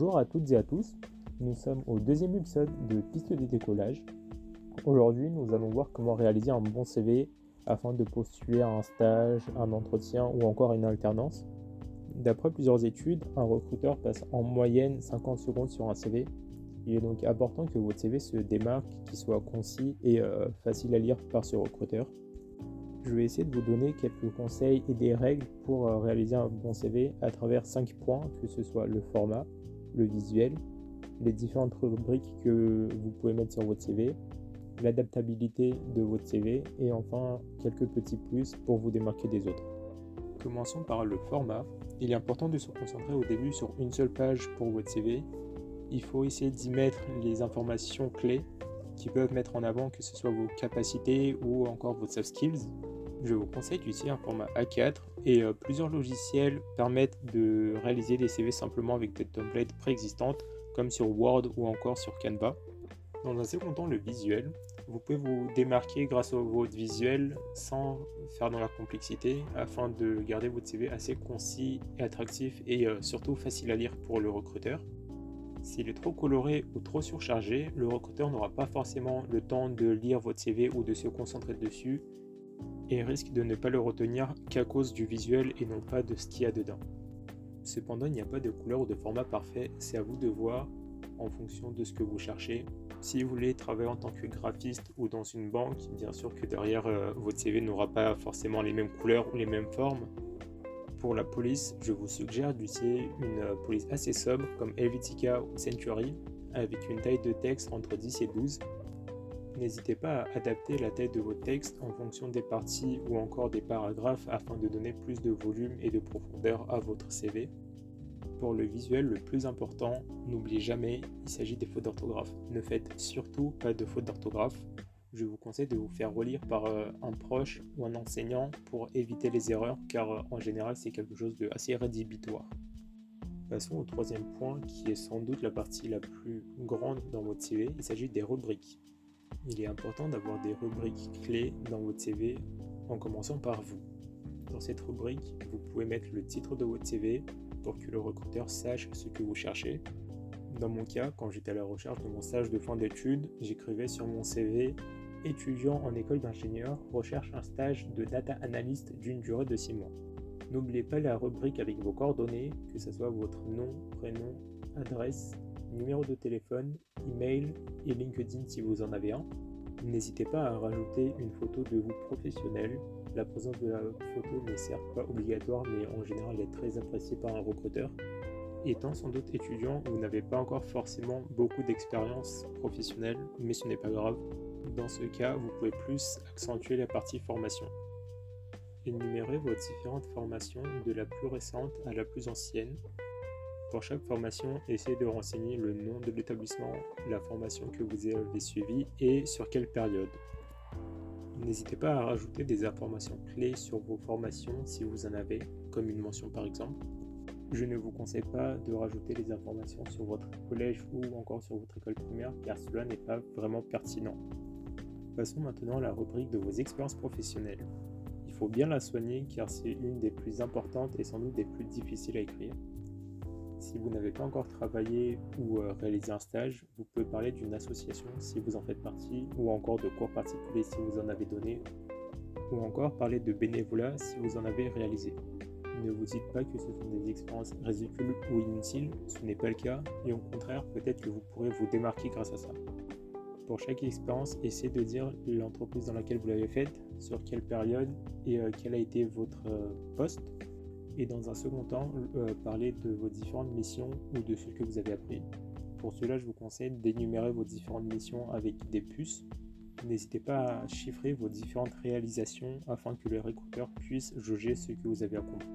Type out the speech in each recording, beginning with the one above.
Bonjour à toutes et à tous, nous sommes au deuxième épisode de Piste de décollage. Aujourd'hui, nous allons voir comment réaliser un bon CV afin de postuler à un stage, un entretien ou encore une alternance. D'après plusieurs études, un recruteur passe en moyenne 50 secondes sur un CV. Il est donc important que votre CV se démarque, qu'il soit concis et euh, facile à lire par ce recruteur. Je vais essayer de vous donner quelques conseils et des règles pour euh, réaliser un bon CV à travers 5 points, que ce soit le format, le visuel, les différentes rubriques que vous pouvez mettre sur votre CV, l'adaptabilité de votre CV et enfin quelques petits plus pour vous démarquer des autres. Commençons par le format. Il est important de se concentrer au début sur une seule page pour votre CV. Il faut essayer d'y mettre les informations clés qui peuvent mettre en avant que ce soit vos capacités ou encore vos soft skills. Je vous conseille d'utiliser un format A4 et euh, plusieurs logiciels permettent de réaliser des CV simplement avec des templates préexistantes comme sur Word ou encore sur Canva. Dans un second temps, le visuel. Vous pouvez vous démarquer grâce au votre visuel sans faire dans la complexité afin de garder votre CV assez concis et attractif et euh, surtout facile à lire pour le recruteur. S'il est trop coloré ou trop surchargé, le recruteur n'aura pas forcément le temps de lire votre CV ou de se concentrer dessus et risque de ne pas le retenir qu'à cause du visuel et non pas de ce qu'il y a dedans. Cependant, il n'y a pas de couleur ou de format parfait, c'est à vous de voir en fonction de ce que vous cherchez. Si vous voulez travailler en tant que graphiste ou dans une banque, bien sûr que derrière euh, votre CV n'aura pas forcément les mêmes couleurs ou les mêmes formes. Pour la police, je vous suggère d'utiliser une police assez sobre comme Helvetica ou Century avec une taille de texte entre 10 et 12 N'hésitez pas à adapter la taille de votre texte en fonction des parties ou encore des paragraphes afin de donner plus de volume et de profondeur à votre CV. Pour le visuel, le plus important, n'oubliez jamais, il s'agit des fautes d'orthographe. Ne faites surtout pas de fautes d'orthographe. Je vous conseille de vous faire relire par euh, un proche ou un enseignant pour éviter les erreurs car euh, en général c'est quelque chose de assez rédhibitoire. Passons au troisième point qui est sans doute la partie la plus grande dans votre CV, il s'agit des rubriques il est important d'avoir des rubriques clés dans votre CV en commençant par vous. Dans cette rubrique, vous pouvez mettre le titre de votre CV pour que le recruteur sache ce que vous cherchez. Dans mon cas, quand j'étais à la recherche de mon stage de fin d'études, j'écrivais sur mon CV étudiant en école d'ingénieur recherche un stage de data analyst d'une durée de 6 mois. N'oubliez pas la rubrique avec vos coordonnées, que ce soit votre nom, prénom, adresse, numéro de téléphone, email et LinkedIn si vous en avez un. N'hésitez pas à rajouter une photo de vous professionnelle. La présence de la photo n'est certes pas obligatoire, mais en général est très appréciée par un recruteur. Étant sans doute étudiant, vous n'avez pas encore forcément beaucoup d'expérience professionnelle, mais ce n'est pas grave. Dans ce cas, vous pouvez plus accentuer la partie formation. Énumérez vos différentes formations de la plus récente à la plus ancienne pour chaque formation, essayez de renseigner le nom de l'établissement, la formation que vous avez suivie et sur quelle période. N'hésitez pas à rajouter des informations clés sur vos formations si vous en avez, comme une mention par exemple. Je ne vous conseille pas de rajouter les informations sur votre collège ou encore sur votre école primaire car cela n'est pas vraiment pertinent. Passons maintenant à la rubrique de vos expériences professionnelles. Il faut bien la soigner car c'est une des plus importantes et sans doute des plus difficiles à écrire. Si vous n'avez pas encore travaillé ou euh, réalisé un stage, vous pouvez parler d'une association si vous en faites partie, ou encore de cours particuliers si vous en avez donné, ou encore parler de bénévolat si vous en avez réalisé. Ne vous dites pas que ce sont des expériences ridicules ou inutiles, ce n'est pas le cas, et au contraire, peut-être que vous pourrez vous démarquer grâce à ça. Pour chaque expérience, essayez de dire l'entreprise dans laquelle vous l'avez faite, sur quelle période et euh, quel a été votre euh, poste et dans un second temps, euh, parler de vos différentes missions ou de ce que vous avez appris. Pour cela, je vous conseille d'énumérer vos différentes missions avec des puces. N'hésitez pas à chiffrer vos différentes réalisations afin que le recruteur puisse jauger ce que vous avez accompli.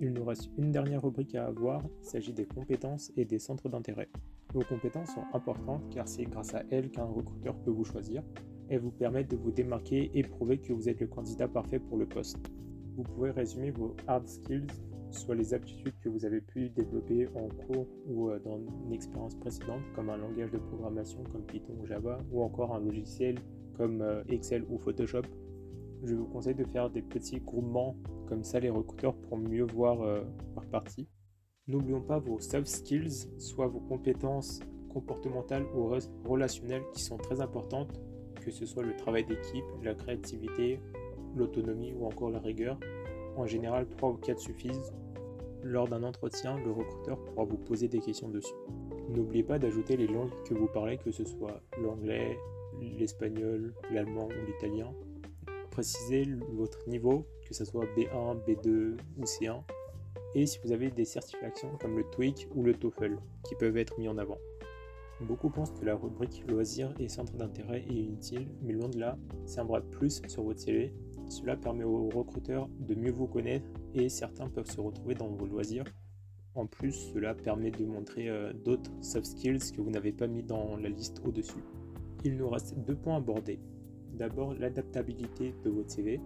Il nous reste une dernière rubrique à avoir, il s'agit des compétences et des centres d'intérêt. Vos compétences sont importantes car c'est grâce à elles qu'un recruteur peut vous choisir. Elles vous permettent de vous démarquer et prouver que vous êtes le candidat parfait pour le poste vous pouvez résumer vos hard skills, soit les aptitudes que vous avez pu développer en cours ou euh, dans une expérience précédente, comme un langage de programmation comme Python ou Java, ou encore un logiciel comme euh, Excel ou Photoshop. Je vous conseille de faire des petits groupements comme ça les recruteurs pour mieux voir euh, par partie. N'oublions pas vos soft skills, soit vos compétences comportementales ou relationnelles qui sont très importantes, que ce soit le travail d'équipe, la créativité, l'autonomie ou encore la rigueur. En général, 3 ou 4 suffisent. Lors d'un entretien, le recruteur pourra vous poser des questions dessus. N'oubliez pas d'ajouter les langues que vous parlez, que ce soit l'anglais, l'espagnol, l'allemand ou l'italien. Précisez votre niveau, que ce soit B1, B2 ou C1. Et si vous avez des certifications comme le TOEIC ou le TOEFL qui peuvent être mis en avant. Beaucoup pensent que la rubrique loisirs et centre d'intérêt est inutile, mais loin de là, c'est un de plus sur votre CV. Cela permet aux recruteurs de mieux vous connaître et certains peuvent se retrouver dans vos loisirs. En plus, cela permet de montrer euh, d'autres soft skills que vous n'avez pas mis dans la liste au-dessus. Il nous reste deux points à aborder. D'abord, l'adaptabilité de votre CV.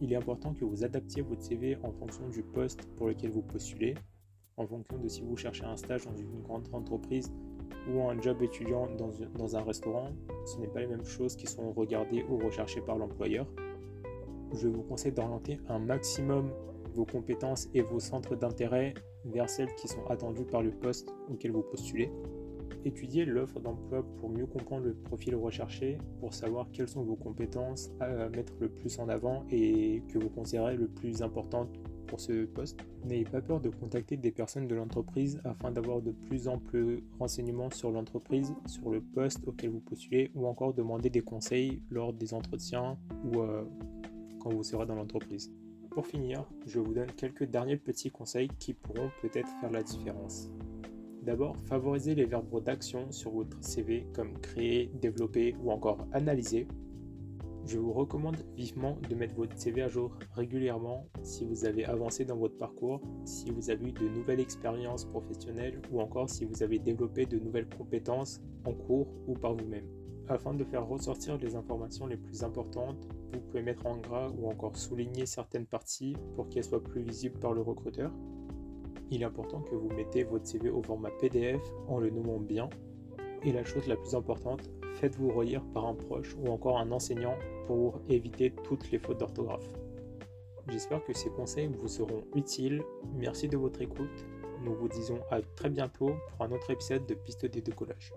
Il est important que vous adaptiez votre CV en fonction du poste pour lequel vous postulez, en fonction de si vous cherchez un stage dans une grande entreprise ou un job étudiant dans, un restaurant, ce n'est pas les mêmes choses qui sont regardées ou recherchées par l'employeur. Je vous conseille d'orienter un maximum vos compétences et vos centres d'intérêt vers celles qui sont attendues par le poste auquel vous postulez. Étudiez l'offre d'emploi pour mieux comprendre le profil recherché, pour savoir quelles sont vos compétences à mettre le plus en avant et que vous considérez le plus importantes pour ce poste. N'ayez pas peur de contacter des personnes de l'entreprise afin d'avoir de plus amples renseignements sur l'entreprise, sur le poste auquel vous postulez ou encore demander des conseils lors des entretiens ou euh, vous serez dans l'entreprise. Pour finir, je vous donne quelques derniers petits conseils qui pourront peut-être faire la différence. D'abord, favorisez les verbes d'action sur votre CV comme créer, développer ou encore analyser je vous recommande vivement de mettre votre CV à jour régulièrement si vous avez avancé dans votre parcours, si vous avez eu de nouvelles expériences professionnelles ou encore si vous avez développé de nouvelles compétences en cours ou par vous-même. Afin de faire ressortir les informations les plus importantes, vous pouvez mettre en gras ou encore souligner certaines parties pour qu'elles soient plus visibles par le recruteur. Il est important que vous mettez votre CV au format PDF en le nommant bien. Et la chose la plus importante, faites-vous relire par un proche ou encore un enseignant pour éviter toutes les fautes d'orthographe. J'espère que ces conseils vous seront utiles. Merci de votre écoute. Nous vous disons à très bientôt pour un autre épisode de Piste des décollages.